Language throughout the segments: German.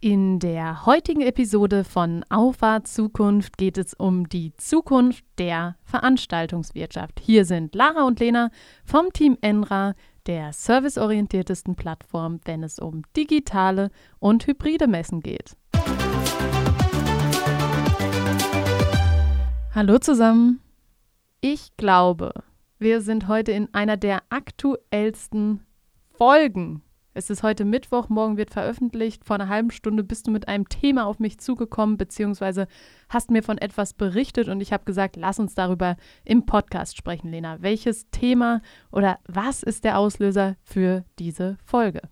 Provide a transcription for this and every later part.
In der heutigen Episode von Auffahrt Zukunft geht es um die Zukunft der Veranstaltungswirtschaft. Hier sind Lara und Lena vom Team Enra, der serviceorientiertesten Plattform, wenn es um digitale und hybride Messen geht. Hallo zusammen. Ich glaube, wir sind heute in einer der aktuellsten Folgen es ist heute Mittwoch, morgen wird veröffentlicht. Vor einer halben Stunde bist du mit einem Thema auf mich zugekommen, beziehungsweise hast mir von etwas berichtet und ich habe gesagt, lass uns darüber im Podcast sprechen, Lena. Welches Thema oder was ist der Auslöser für diese Folge?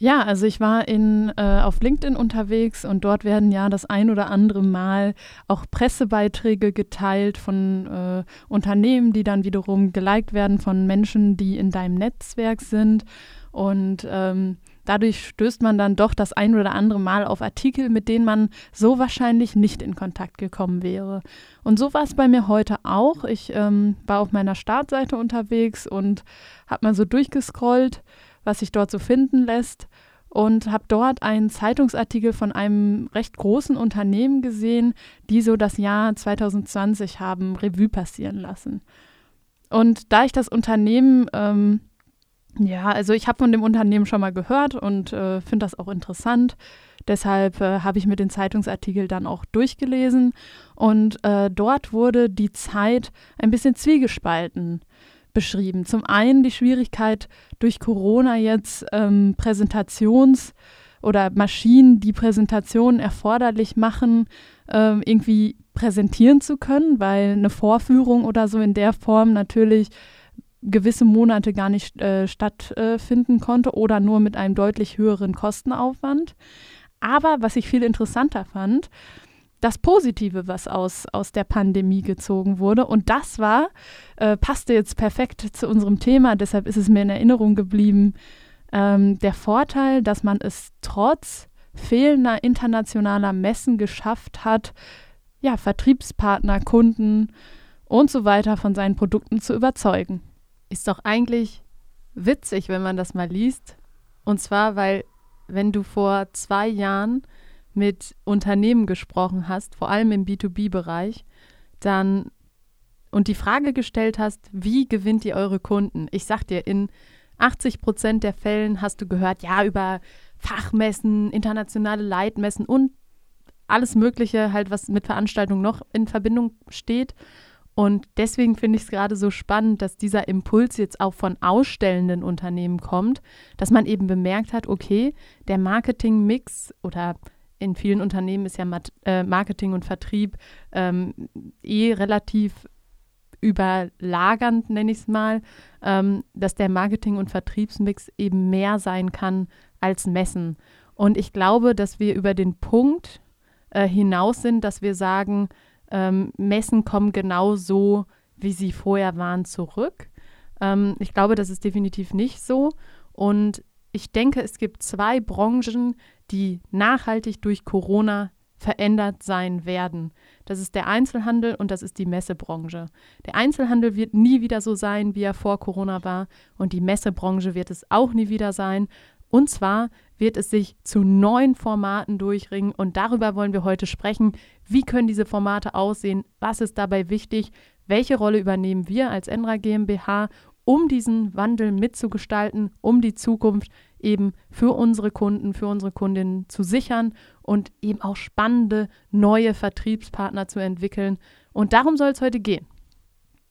Ja, also ich war in, äh, auf LinkedIn unterwegs und dort werden ja das ein oder andere Mal auch Pressebeiträge geteilt von äh, Unternehmen, die dann wiederum geliked werden von Menschen, die in deinem Netzwerk sind. Und ähm, dadurch stößt man dann doch das ein oder andere Mal auf Artikel, mit denen man so wahrscheinlich nicht in Kontakt gekommen wäre. Und so war es bei mir heute auch. Ich ähm, war auf meiner Startseite unterwegs und habe mal so durchgescrollt, was sich dort so finden lässt. Und habe dort einen Zeitungsartikel von einem recht großen Unternehmen gesehen, die so das Jahr 2020 haben Revue passieren lassen. Und da ich das Unternehmen ähm, ja, also ich habe von dem Unternehmen schon mal gehört und äh, finde das auch interessant. Deshalb äh, habe ich mir den Zeitungsartikel dann auch durchgelesen und äh, dort wurde die Zeit ein bisschen zwiegespalten beschrieben. Zum einen die Schwierigkeit durch Corona jetzt ähm, Präsentations- oder Maschinen, die Präsentationen erforderlich machen, ähm, irgendwie präsentieren zu können, weil eine Vorführung oder so in der Form natürlich gewisse Monate gar nicht äh, stattfinden konnte oder nur mit einem deutlich höheren Kostenaufwand. Aber was ich viel interessanter fand, das Positive, was aus, aus der Pandemie gezogen wurde. Und das war, äh, passte jetzt perfekt zu unserem Thema, deshalb ist es mir in Erinnerung geblieben, ähm, der Vorteil, dass man es trotz fehlender internationaler Messen geschafft hat, ja, Vertriebspartner, Kunden und so weiter von seinen Produkten zu überzeugen. Ist doch eigentlich witzig, wenn man das mal liest. Und zwar, weil wenn du vor zwei Jahren mit Unternehmen gesprochen hast, vor allem im B2B-Bereich, dann und die Frage gestellt hast, wie gewinnt ihr eure Kunden? Ich sag dir, in 80 Prozent der Fällen hast du gehört, ja, über Fachmessen, internationale Leitmessen und alles Mögliche, halt, was mit Veranstaltungen noch in Verbindung steht. Und deswegen finde ich es gerade so spannend, dass dieser Impuls jetzt auch von ausstellenden Unternehmen kommt, dass man eben bemerkt hat, okay, der Marketingmix oder in vielen Unternehmen ist ja äh, Marketing und Vertrieb ähm, eh relativ überlagernd, nenne ich es mal, ähm, dass der Marketing- und Vertriebsmix eben mehr sein kann als Messen. Und ich glaube, dass wir über den Punkt äh, hinaus sind, dass wir sagen, ähm, Messen kommen genau so, wie sie vorher waren, zurück. Ähm, ich glaube, das ist definitiv nicht so. Und ich denke, es gibt zwei Branchen, die nachhaltig durch Corona verändert sein werden. Das ist der Einzelhandel und das ist die Messebranche. Der Einzelhandel wird nie wieder so sein, wie er vor Corona war und die Messebranche wird es auch nie wieder sein. Und zwar wird es sich zu neuen Formaten durchringen und darüber wollen wir heute sprechen. Wie können diese Formate aussehen? Was ist dabei wichtig? Welche Rolle übernehmen wir als Enra GmbH, um diesen Wandel mitzugestalten, um die Zukunft eben für unsere Kunden, für unsere Kundinnen zu sichern und eben auch spannende neue Vertriebspartner zu entwickeln. Und darum soll es heute gehen.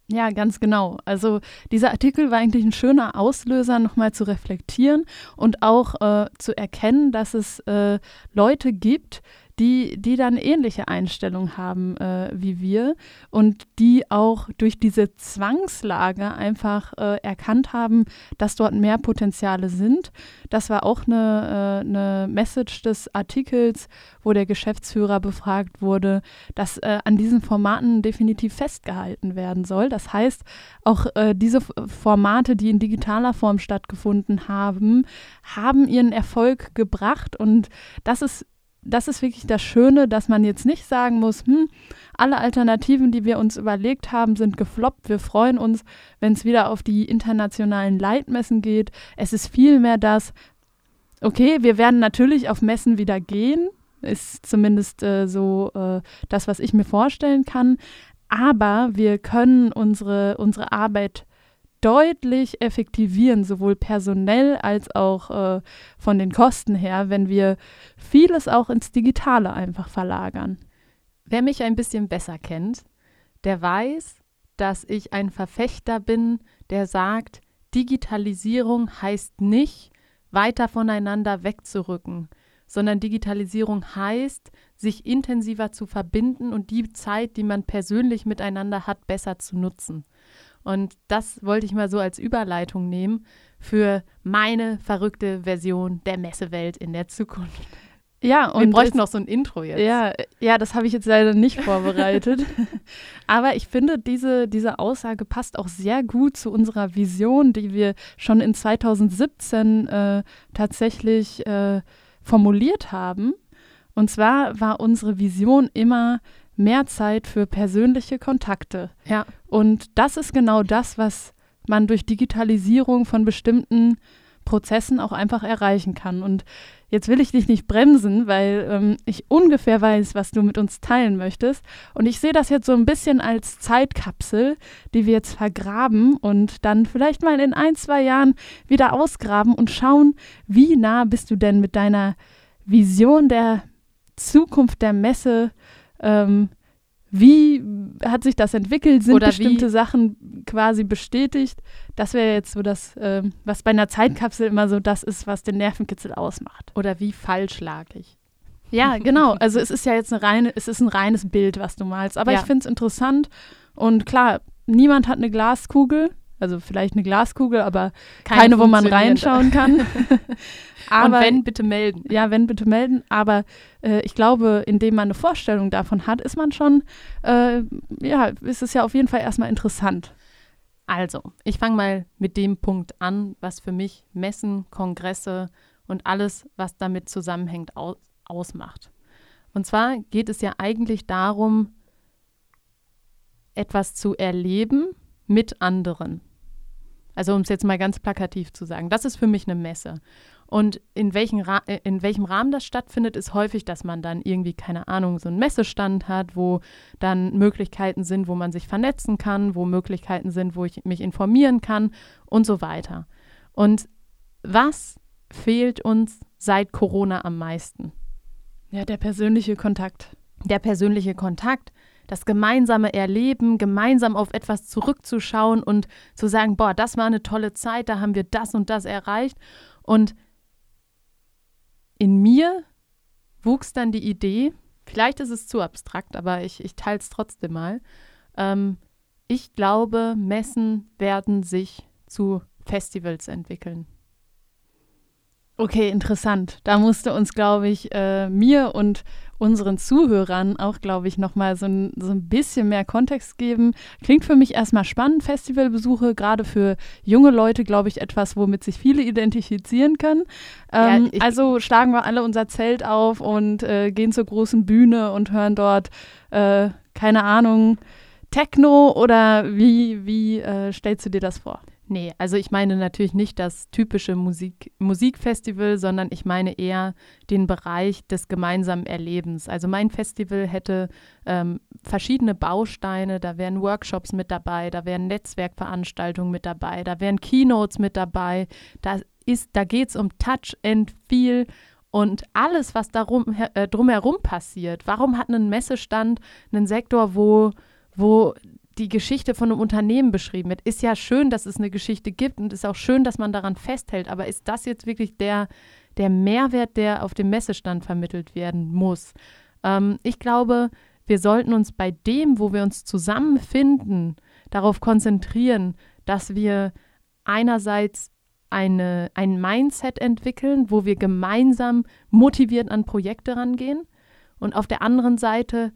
Ja, ganz genau. Also dieser Artikel war eigentlich ein schöner Auslöser, nochmal zu reflektieren und auch äh, zu erkennen, dass es äh, Leute gibt, die, die dann ähnliche Einstellungen haben äh, wie wir und die auch durch diese Zwangslage einfach äh, erkannt haben, dass dort mehr Potenziale sind. Das war auch eine, äh, eine Message des Artikels, wo der Geschäftsführer befragt wurde, dass äh, an diesen Formaten definitiv festgehalten werden soll. Das heißt, auch äh, diese Formate, die in digitaler Form stattgefunden haben, haben ihren Erfolg gebracht und das ist das ist wirklich das Schöne, dass man jetzt nicht sagen muss, hm, alle Alternativen, die wir uns überlegt haben, sind gefloppt. Wir freuen uns, wenn es wieder auf die internationalen Leitmessen geht. Es ist vielmehr das, okay, wir werden natürlich auf Messen wieder gehen, ist zumindest äh, so äh, das, was ich mir vorstellen kann. Aber wir können unsere, unsere Arbeit deutlich effektivieren, sowohl personell als auch äh, von den Kosten her, wenn wir vieles auch ins Digitale einfach verlagern. Wer mich ein bisschen besser kennt, der weiß, dass ich ein Verfechter bin, der sagt, Digitalisierung heißt nicht, weiter voneinander wegzurücken, sondern Digitalisierung heißt, sich intensiver zu verbinden und die Zeit, die man persönlich miteinander hat, besser zu nutzen. Und das wollte ich mal so als Überleitung nehmen für meine verrückte Version der Messewelt in der Zukunft. Ja, und wir bräuchten noch so ein Intro jetzt. Ja, ja das habe ich jetzt leider nicht vorbereitet. Aber ich finde, diese, diese Aussage passt auch sehr gut zu unserer Vision, die wir schon in 2017 äh, tatsächlich äh, formuliert haben. Und zwar war unsere Vision immer mehr Zeit für persönliche Kontakte. Ja. Und das ist genau das, was man durch Digitalisierung von bestimmten Prozessen auch einfach erreichen kann. Und jetzt will ich dich nicht bremsen, weil ähm, ich ungefähr weiß, was du mit uns teilen möchtest. Und ich sehe das jetzt so ein bisschen als Zeitkapsel, die wir jetzt vergraben und dann vielleicht mal in ein, zwei Jahren wieder ausgraben und schauen, wie nah bist du denn mit deiner Vision der Zukunft der Messe ähm, wie hat sich das entwickelt? Sind Oder bestimmte Sachen quasi bestätigt? Das wäre jetzt so das, äh, was bei einer Zeitkapsel immer so das ist, was den Nervenkitzel ausmacht. Oder wie falsch lag ich? Ja, genau. Also es ist ja jetzt eine reine, es ist ein reines Bild, was du malst. Aber ja. ich finde es interessant. Und klar, niemand hat eine Glaskugel. Also vielleicht eine Glaskugel, aber keine, keine wo man reinschauen kann. Aber, Und wenn, bitte melden. Ja, wenn, bitte melden. Aber äh, ich glaube, indem man eine Vorstellung davon hat, ist man schon, äh, ja, ist es ja auf jeden Fall erstmal interessant. Also, ich fange mal mit dem Punkt an, was für mich Messen, Kongresse und alles, was damit zusammenhängt, aus ausmacht. Und zwar geht es ja eigentlich darum, etwas zu erleben mit anderen. Also um es jetzt mal ganz plakativ zu sagen, das ist für mich eine Messe. Und in, welchen äh, in welchem Rahmen das stattfindet, ist häufig, dass man dann irgendwie, keine Ahnung, so einen Messestand hat, wo dann Möglichkeiten sind, wo man sich vernetzen kann, wo Möglichkeiten sind, wo ich mich informieren kann und so weiter. Und was fehlt uns seit Corona am meisten? Ja, der persönliche Kontakt. Der persönliche Kontakt, das gemeinsame Erleben, gemeinsam auf etwas zurückzuschauen und zu sagen, boah, das war eine tolle Zeit, da haben wir das und das erreicht. Und in mir wuchs dann die Idee, vielleicht ist es zu abstrakt, aber ich, ich teile es trotzdem mal. Ähm, ich glaube, Messen werden sich zu Festivals entwickeln. Okay, interessant. Da musste uns, glaube ich, äh, mir und unseren Zuhörern auch, glaube ich, nochmal so ein, so ein bisschen mehr Kontext geben. Klingt für mich erstmal spannend, Festivalbesuche, gerade für junge Leute, glaube ich, etwas, womit sich viele identifizieren können. Ähm, ja, also schlagen wir alle unser Zelt auf und äh, gehen zur großen Bühne und hören dort, äh, keine Ahnung, Techno oder wie, wie äh, stellst du dir das vor? Nee, also ich meine natürlich nicht das typische Musik Musikfestival, sondern ich meine eher den Bereich des gemeinsamen Erlebens. Also mein Festival hätte ähm, verschiedene Bausteine, da wären Workshops mit dabei, da wären Netzwerkveranstaltungen mit dabei, da wären Keynotes mit dabei, da, da geht es um Touch and Feel und alles, was darum, äh, drumherum passiert. Warum hat ein Messestand einen Sektor, wo wo die Geschichte von einem Unternehmen beschrieben wird. Ist ja schön, dass es eine Geschichte gibt und ist auch schön, dass man daran festhält. Aber ist das jetzt wirklich der, der Mehrwert, der auf dem Messestand vermittelt werden muss? Ähm, ich glaube, wir sollten uns bei dem, wo wir uns zusammenfinden, darauf konzentrieren, dass wir einerseits eine, ein Mindset entwickeln, wo wir gemeinsam motiviert an Projekte rangehen und auf der anderen Seite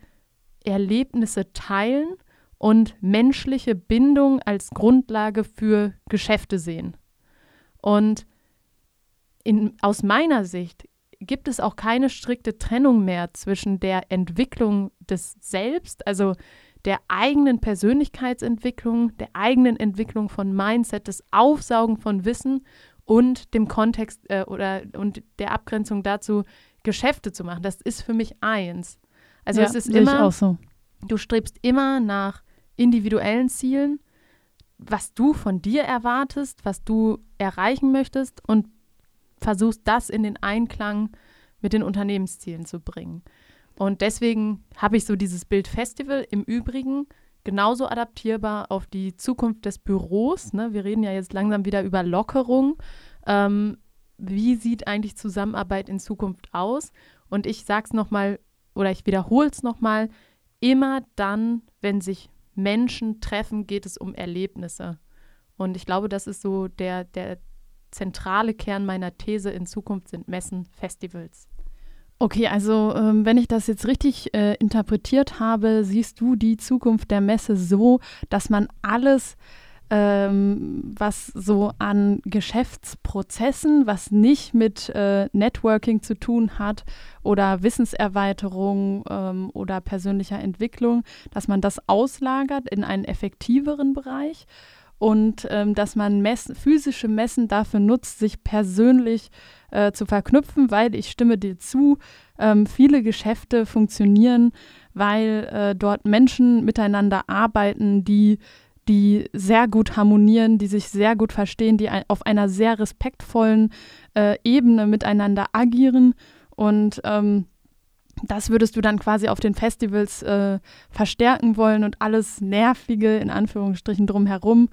Erlebnisse teilen und menschliche Bindung als Grundlage für Geschäfte sehen. Und in, aus meiner Sicht gibt es auch keine strikte Trennung mehr zwischen der Entwicklung des Selbst, also der eigenen Persönlichkeitsentwicklung, der eigenen Entwicklung von Mindset, des Aufsaugen von Wissen und dem Kontext äh, oder und der Abgrenzung dazu, Geschäfte zu machen. Das ist für mich eins. Also ja, es ist immer, so. du strebst immer nach individuellen Zielen, was du von dir erwartest, was du erreichen möchtest und versuchst das in den Einklang mit den Unternehmenszielen zu bringen. Und deswegen habe ich so dieses Bild Festival im Übrigen genauso adaptierbar auf die Zukunft des Büros. Ne? Wir reden ja jetzt langsam wieder über Lockerung. Ähm, wie sieht eigentlich Zusammenarbeit in Zukunft aus? Und ich sage es nochmal oder ich wiederhole es nochmal, immer dann, wenn sich Menschen treffen, geht es um Erlebnisse. Und ich glaube, das ist so der, der zentrale Kern meiner These. In Zukunft sind Messen Festivals. Okay, also ähm, wenn ich das jetzt richtig äh, interpretiert habe, siehst du die Zukunft der Messe so, dass man alles, ähm, was so an Geschäftsprozessen, was nicht mit äh, Networking zu tun hat oder Wissenserweiterung ähm, oder persönlicher Entwicklung, dass man das auslagert in einen effektiveren Bereich und ähm, dass man Mess physische Messen dafür nutzt, sich persönlich äh, zu verknüpfen, weil ich stimme dir zu, ähm, viele Geschäfte funktionieren, weil äh, dort Menschen miteinander arbeiten, die die sehr gut harmonieren, die sich sehr gut verstehen, die auf einer sehr respektvollen äh, Ebene miteinander agieren. Und ähm, das würdest du dann quasi auf den Festivals äh, verstärken wollen und alles Nervige in Anführungsstrichen drumherum,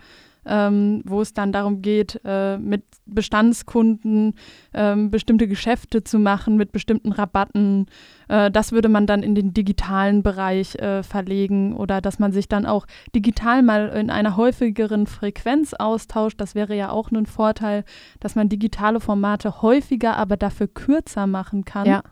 ähm, wo es dann darum geht, äh, mit Bestandskunden ähm, bestimmte Geschäfte zu machen, mit bestimmten Rabatten. Äh, das würde man dann in den digitalen Bereich äh, verlegen oder dass man sich dann auch digital mal in einer häufigeren Frequenz austauscht. Das wäre ja auch ein Vorteil, dass man digitale Formate häufiger, aber dafür kürzer machen kann. Ja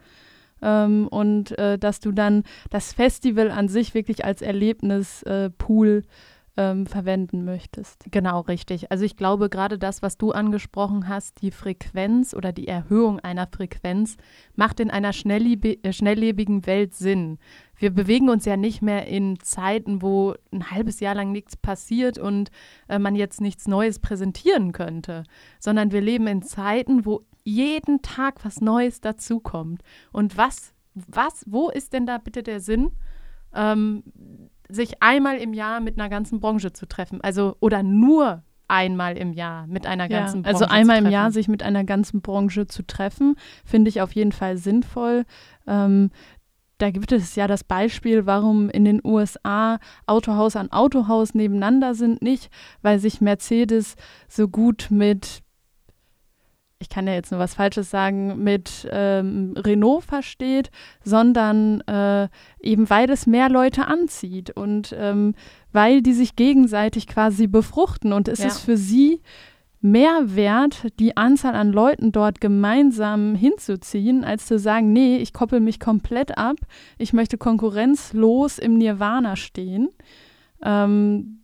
ähm, und äh, dass du dann das Festival an sich wirklich als Erlebnispool äh, ähm, verwenden möchtest. Genau, richtig. Also ich glaube, gerade das, was du angesprochen hast, die Frequenz oder die Erhöhung einer Frequenz, macht in einer äh, schnelllebigen Welt Sinn. Wir bewegen uns ja nicht mehr in Zeiten, wo ein halbes Jahr lang nichts passiert und äh, man jetzt nichts Neues präsentieren könnte, sondern wir leben in Zeiten, wo jeden Tag was Neues dazukommt. Und was, was, wo ist denn da bitte der Sinn, ähm, sich einmal im Jahr mit einer ganzen Branche zu treffen? Also, oder nur einmal im Jahr mit einer ganzen ja, also Branche. Also einmal im Jahr sich mit einer ganzen Branche zu treffen, finde ich auf jeden Fall sinnvoll. Ähm, da gibt es ja das Beispiel, warum in den USA Autohaus an Autohaus nebeneinander sind, nicht, weil sich Mercedes so gut mit ich kann ja jetzt nur was Falsches sagen, mit ähm, Renault versteht, sondern äh, eben weil es mehr Leute anzieht und ähm, weil die sich gegenseitig quasi befruchten. Und es ja. ist für sie mehr wert, die Anzahl an Leuten dort gemeinsam hinzuziehen, als zu sagen, nee, ich koppel mich komplett ab, ich möchte konkurrenzlos im Nirvana stehen. Ähm,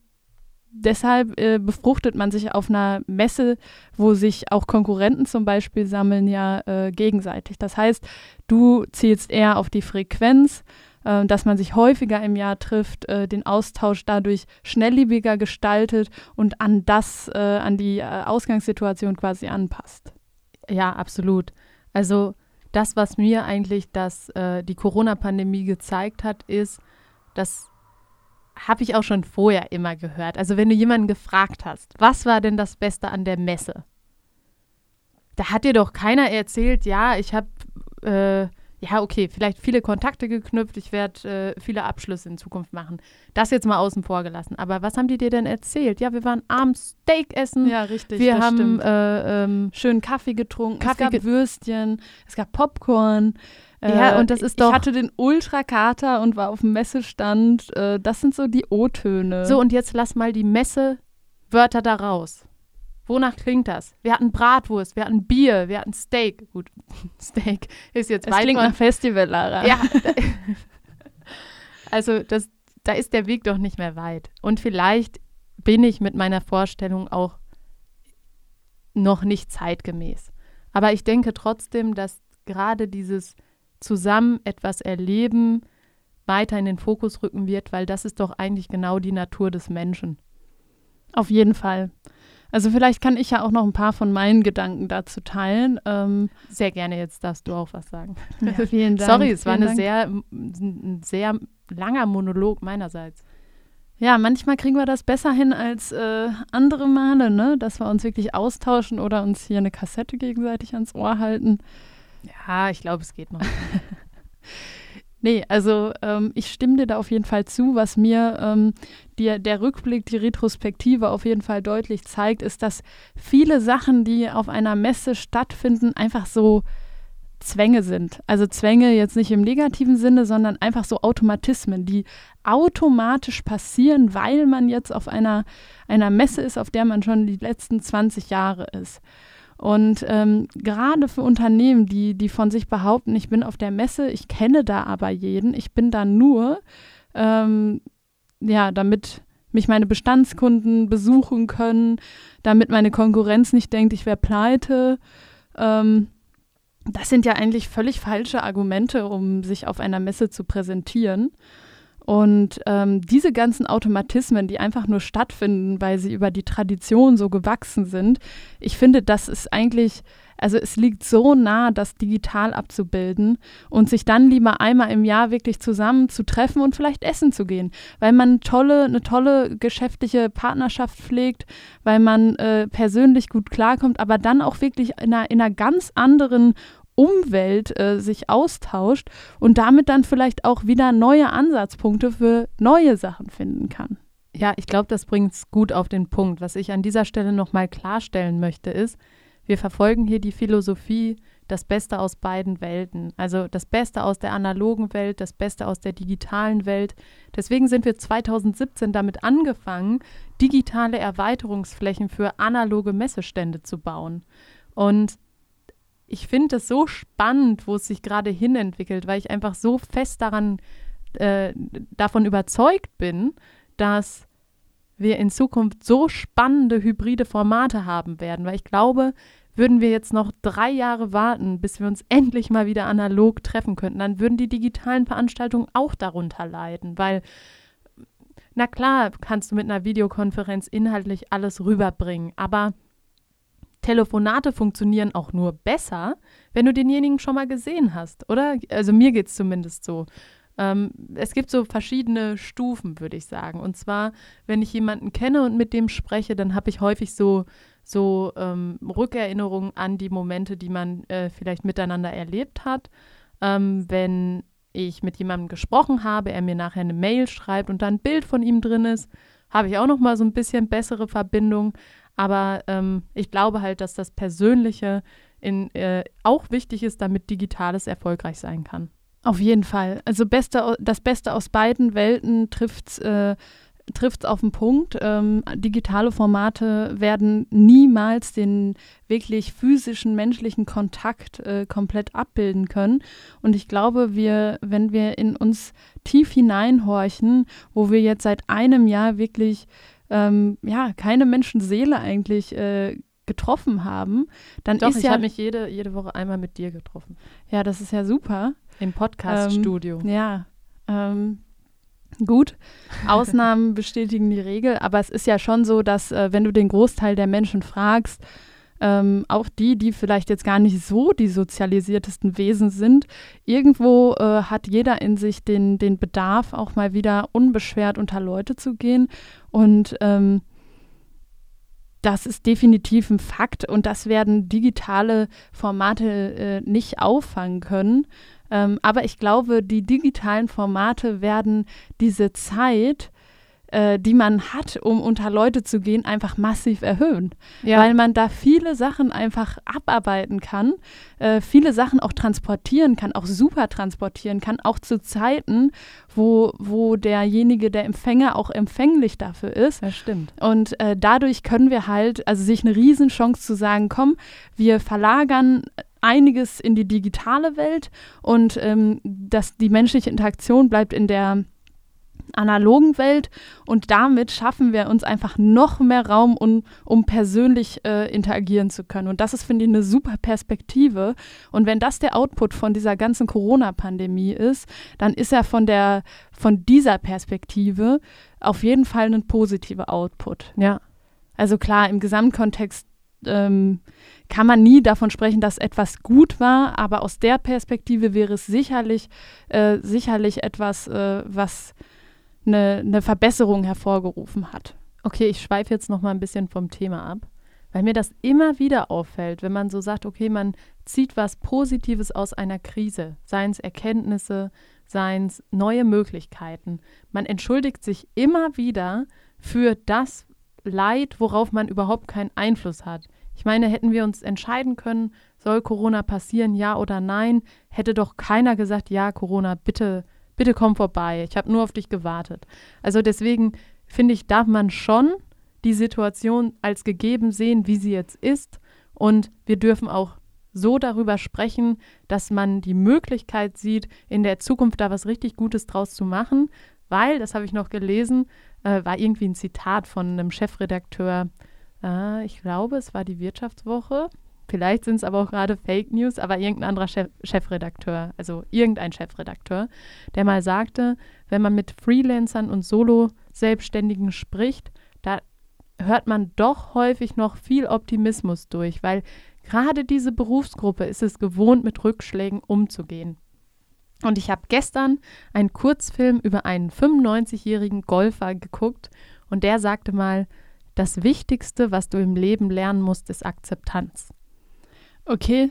deshalb äh, befruchtet man sich auf einer Messe, wo sich auch Konkurrenten zum Beispiel sammeln, ja äh, gegenseitig. Das heißt, du zielst eher auf die Frequenz, äh, dass man sich häufiger im Jahr trifft, äh, den Austausch dadurch schnelllebiger gestaltet und an das, äh, an die äh, Ausgangssituation quasi anpasst. Ja, absolut. Also das, was mir eigentlich das, die Corona-Pandemie gezeigt hat, ist, dass habe ich auch schon vorher immer gehört. Also wenn du jemanden gefragt hast, was war denn das Beste an der Messe? Da hat dir doch keiner erzählt, ja, ich habe, äh, ja, okay, vielleicht viele Kontakte geknüpft, ich werde äh, viele Abschlüsse in Zukunft machen. Das jetzt mal außen vor gelassen. Aber was haben die dir denn erzählt? Ja, wir waren abends Steak essen. Ja, richtig. Wir haben äh, ähm, schön Kaffee getrunken. Kaffee es gab Würstchen, es gab Popcorn. Ja, äh, und das ist doch. Ich hatte den Ultrakater und war auf dem Messestand. Äh, das sind so die O-Töne. So, und jetzt lass mal die Messewörter da raus. Wonach klingt das? Wir hatten Bratwurst, wir hatten Bier, wir hatten Steak. Gut, Steak ist jetzt Es klingt nach Festival, Lara. Ja. also, das, da ist der Weg doch nicht mehr weit. Und vielleicht bin ich mit meiner Vorstellung auch noch nicht zeitgemäß. Aber ich denke trotzdem, dass gerade dieses zusammen etwas erleben, weiter in den Fokus rücken wird, weil das ist doch eigentlich genau die Natur des Menschen. Auf jeden Fall. Also vielleicht kann ich ja auch noch ein paar von meinen Gedanken dazu teilen. Ähm, sehr gerne, jetzt darfst du auch was sagen. Ja, vielen Dank. Sorry, es war eine sehr, ein sehr langer Monolog meinerseits. Ja, manchmal kriegen wir das besser hin als äh, andere Male, ne? dass wir uns wirklich austauschen oder uns hier eine Kassette gegenseitig ans Ohr halten. Ja, ich glaube, es geht noch. Nee, also ähm, ich stimme dir da auf jeden Fall zu. Was mir ähm, die, der Rückblick, die Retrospektive auf jeden Fall deutlich zeigt, ist, dass viele Sachen, die auf einer Messe stattfinden, einfach so Zwänge sind. Also Zwänge jetzt nicht im negativen Sinne, sondern einfach so Automatismen, die automatisch passieren, weil man jetzt auf einer, einer Messe ist, auf der man schon die letzten 20 Jahre ist. Und ähm, gerade für Unternehmen, die, die von sich behaupten, ich bin auf der Messe, ich kenne da aber jeden, ich bin da nur, ähm, ja, damit mich meine Bestandskunden besuchen können, damit meine Konkurrenz nicht denkt, ich wäre pleite. Ähm, das sind ja eigentlich völlig falsche Argumente, um sich auf einer Messe zu präsentieren. Und ähm, diese ganzen Automatismen, die einfach nur stattfinden, weil sie über die Tradition so gewachsen sind, ich finde, das ist eigentlich, also es liegt so nah, das digital abzubilden und sich dann lieber einmal im Jahr wirklich zusammen zu treffen und vielleicht essen zu gehen, weil man tolle, eine tolle geschäftliche Partnerschaft pflegt, weil man äh, persönlich gut klarkommt, aber dann auch wirklich in einer, in einer ganz anderen Umwelt äh, sich austauscht und damit dann vielleicht auch wieder neue Ansatzpunkte für neue Sachen finden kann. Ja, ich glaube, das bringt es gut auf den Punkt. Was ich an dieser Stelle nochmal klarstellen möchte, ist, wir verfolgen hier die Philosophie, das Beste aus beiden Welten. Also das Beste aus der analogen Welt, das Beste aus der digitalen Welt. Deswegen sind wir 2017 damit angefangen, digitale Erweiterungsflächen für analoge Messestände zu bauen. Und ich finde es so spannend, wo es sich gerade hinentwickelt, weil ich einfach so fest daran, äh, davon überzeugt bin, dass wir in Zukunft so spannende hybride Formate haben werden, weil ich glaube, würden wir jetzt noch drei Jahre warten, bis wir uns endlich mal wieder analog treffen könnten, dann würden die digitalen Veranstaltungen auch darunter leiden, weil na klar, kannst du mit einer Videokonferenz inhaltlich alles rüberbringen, aber Telefonate funktionieren auch nur besser, wenn du denjenigen schon mal gesehen hast, oder? Also mir geht es zumindest so. Ähm, es gibt so verschiedene Stufen, würde ich sagen. Und zwar, wenn ich jemanden kenne und mit dem spreche, dann habe ich häufig so, so ähm, Rückerinnerungen an die Momente, die man äh, vielleicht miteinander erlebt hat. Ähm, wenn ich mit jemandem gesprochen habe, er mir nachher eine Mail schreibt und da ein Bild von ihm drin ist, habe ich auch noch mal so ein bisschen bessere Verbindung. Aber ähm, ich glaube halt, dass das Persönliche in, äh, auch wichtig ist, damit Digitales erfolgreich sein kann. Auf jeden Fall. Also beste, das Beste aus beiden Welten trifft äh, trifft auf den Punkt. Ähm, digitale Formate werden niemals den wirklich physischen menschlichen Kontakt äh, komplett abbilden können. Und ich glaube, wir, wenn wir in uns tief hineinhorchen, wo wir jetzt seit einem Jahr wirklich ähm, ja, keine Menschenseele eigentlich äh, getroffen haben, dann Doch, ist ich ja. habe mich jede, jede Woche einmal mit dir getroffen. Ja, das ist ja super. Im Podcast-Studio. Ähm, ja. Ähm, gut. Ausnahmen bestätigen die Regel, aber es ist ja schon so, dass äh, wenn du den Großteil der Menschen fragst, ähm, auch die, die vielleicht jetzt gar nicht so die sozialisiertesten Wesen sind, irgendwo äh, hat jeder in sich den, den Bedarf, auch mal wieder unbeschwert unter Leute zu gehen. Und ähm, das ist definitiv ein Fakt und das werden digitale Formate äh, nicht auffangen können. Ähm, aber ich glaube, die digitalen Formate werden diese Zeit, äh, die man hat, um unter Leute zu gehen, einfach massiv erhöhen. Ja. Weil man da viele Sachen einfach abarbeiten kann, äh, viele Sachen auch transportieren kann, auch super transportieren kann, auch zu Zeiten, wo, wo derjenige, der Empfänger auch empfänglich dafür ist. Das stimmt. Und äh, dadurch können wir halt, also sich eine Riesenchance zu sagen, komm, wir verlagern einiges in die digitale Welt und ähm, dass die menschliche Interaktion bleibt in der analogen Welt und damit schaffen wir uns einfach noch mehr Raum, um, um persönlich äh, interagieren zu können. Und das ist, finde ich, eine super Perspektive. Und wenn das der Output von dieser ganzen Corona-Pandemie ist, dann ist er von, der, von dieser Perspektive auf jeden Fall ein positiver Output. Ja. Also klar, im Gesamtkontext ähm, kann man nie davon sprechen, dass etwas gut war, aber aus der Perspektive wäre es sicherlich, äh, sicherlich etwas, äh, was eine, eine Verbesserung hervorgerufen hat. Okay, ich schweife jetzt noch mal ein bisschen vom Thema ab, weil mir das immer wieder auffällt, wenn man so sagt, okay, man zieht was Positives aus einer Krise, seien es Erkenntnisse, seien es neue Möglichkeiten. Man entschuldigt sich immer wieder für das Leid, worauf man überhaupt keinen Einfluss hat. Ich meine, hätten wir uns entscheiden können, soll Corona passieren, ja oder nein, hätte doch keiner gesagt, ja, Corona, bitte, bitte komm vorbei. Ich habe nur auf dich gewartet. Also deswegen finde ich, darf man schon die Situation als gegeben sehen, wie sie jetzt ist. Und wir dürfen auch so darüber sprechen, dass man die Möglichkeit sieht, in der Zukunft da was richtig Gutes draus zu machen, weil, das habe ich noch gelesen, äh, war irgendwie ein Zitat von einem Chefredakteur, äh, ich glaube, es war die Wirtschaftswoche, vielleicht sind es aber auch gerade Fake News, aber irgendein anderer Chef Chefredakteur, also irgendein Chefredakteur, der mal sagte, wenn man mit Freelancern und Solo-Selbstständigen spricht, da hört man doch häufig noch viel Optimismus durch, weil Gerade diese Berufsgruppe ist es gewohnt, mit Rückschlägen umzugehen. Und ich habe gestern einen Kurzfilm über einen 95-jährigen Golfer geguckt und der sagte mal, das Wichtigste, was du im Leben lernen musst, ist Akzeptanz. Okay.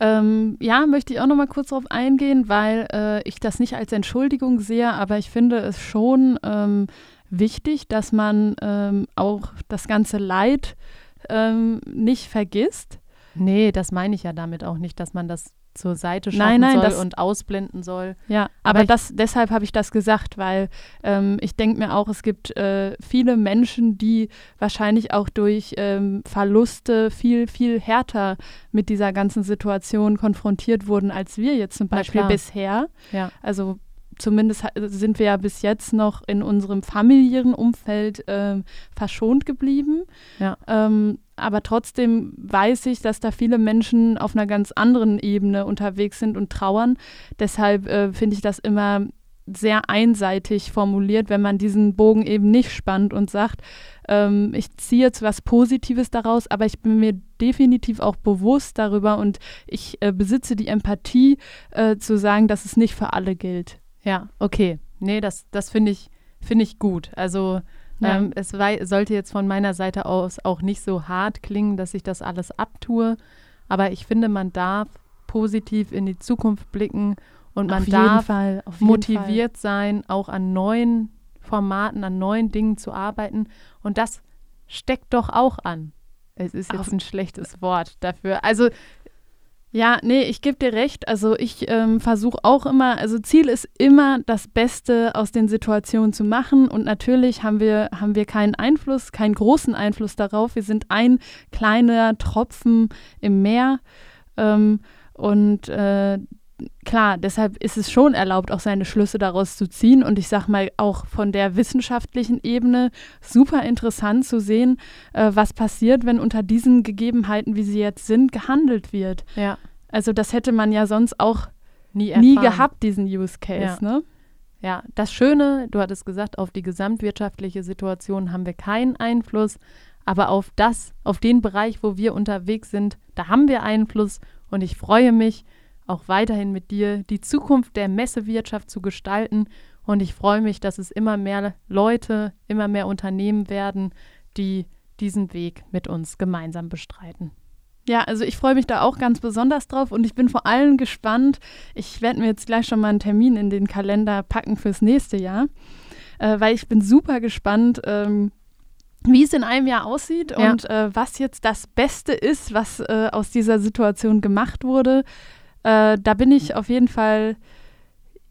Ähm, ja, möchte ich auch noch mal kurz darauf eingehen, weil äh, ich das nicht als Entschuldigung sehe, aber ich finde es schon ähm, wichtig, dass man ähm, auch das ganze Leid ähm, nicht vergisst. Nee, das meine ich ja damit auch nicht, dass man das zur Seite schauen nein, nein, soll und ausblenden soll. Ja, aber, aber das, deshalb habe ich das gesagt, weil ähm, ich denke mir auch, es gibt äh, viele Menschen, die wahrscheinlich auch durch ähm, Verluste viel, viel härter mit dieser ganzen Situation konfrontiert wurden, als wir jetzt zum Beispiel bisher. Ja. Also zumindest sind wir ja bis jetzt noch in unserem familiären Umfeld äh, verschont geblieben. Ja. Ähm, aber trotzdem weiß ich, dass da viele Menschen auf einer ganz anderen Ebene unterwegs sind und trauern. Deshalb äh, finde ich das immer sehr einseitig formuliert, wenn man diesen Bogen eben nicht spannt und sagt, ähm, ich ziehe jetzt was Positives daraus, aber ich bin mir definitiv auch bewusst darüber und ich äh, besitze die Empathie äh, zu sagen, dass es nicht für alle gilt. Ja, okay. Nee, das, das finde ich, find ich gut. Also ja. ähm, es war, sollte jetzt von meiner Seite aus auch nicht so hart klingen, dass ich das alles abtue. Aber ich finde, man darf positiv in die Zukunft blicken und man darf Fall, motiviert Fall. sein, auch an neuen Formaten, an neuen Dingen zu arbeiten. Und das steckt doch auch an. Es ist jetzt auf ein schlechtes Wort dafür. Also ja, nee, ich gebe dir recht. Also ich ähm, versuche auch immer, also Ziel ist immer, das Beste aus den Situationen zu machen. Und natürlich haben wir, haben wir keinen Einfluss, keinen großen Einfluss darauf. Wir sind ein kleiner Tropfen im Meer. Ähm, und äh, klar, deshalb ist es schon erlaubt, auch seine Schlüsse daraus zu ziehen. Und ich sage mal, auch von der wissenschaftlichen Ebene super interessant zu sehen, äh, was passiert, wenn unter diesen Gegebenheiten, wie sie jetzt sind, gehandelt wird. Ja. Also das hätte man ja sonst auch nie, nie gehabt, diesen Use Case. Ja. Ne? ja, das Schöne, du hattest gesagt, auf die gesamtwirtschaftliche Situation haben wir keinen Einfluss. Aber auf das, auf den Bereich, wo wir unterwegs sind, da haben wir Einfluss. Und ich freue mich, auch weiterhin mit dir die Zukunft der Messewirtschaft zu gestalten. Und ich freue mich, dass es immer mehr Leute, immer mehr Unternehmen werden, die diesen Weg mit uns gemeinsam bestreiten. Ja, also ich freue mich da auch ganz besonders drauf und ich bin vor allem gespannt. Ich werde mir jetzt gleich schon mal einen Termin in den Kalender packen fürs nächste Jahr, äh, weil ich bin super gespannt, ähm, wie es in einem Jahr aussieht ja. und äh, was jetzt das Beste ist, was äh, aus dieser Situation gemacht wurde. Äh, da bin ich auf jeden Fall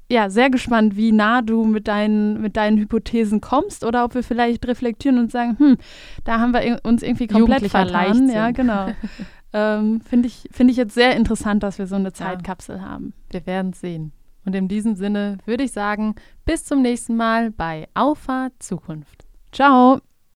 ja, sehr gespannt, wie nah du mit deinen, mit deinen Hypothesen kommst oder ob wir vielleicht reflektieren und sagen, hm, da haben wir uns irgendwie komplett verlassen. Ja, genau. ähm, Finde ich, find ich jetzt sehr interessant, dass wir so eine Zeitkapsel ja. haben. Wir werden sehen. Und in diesem Sinne würde ich sagen, bis zum nächsten Mal bei Auffahrt Zukunft. Ciao!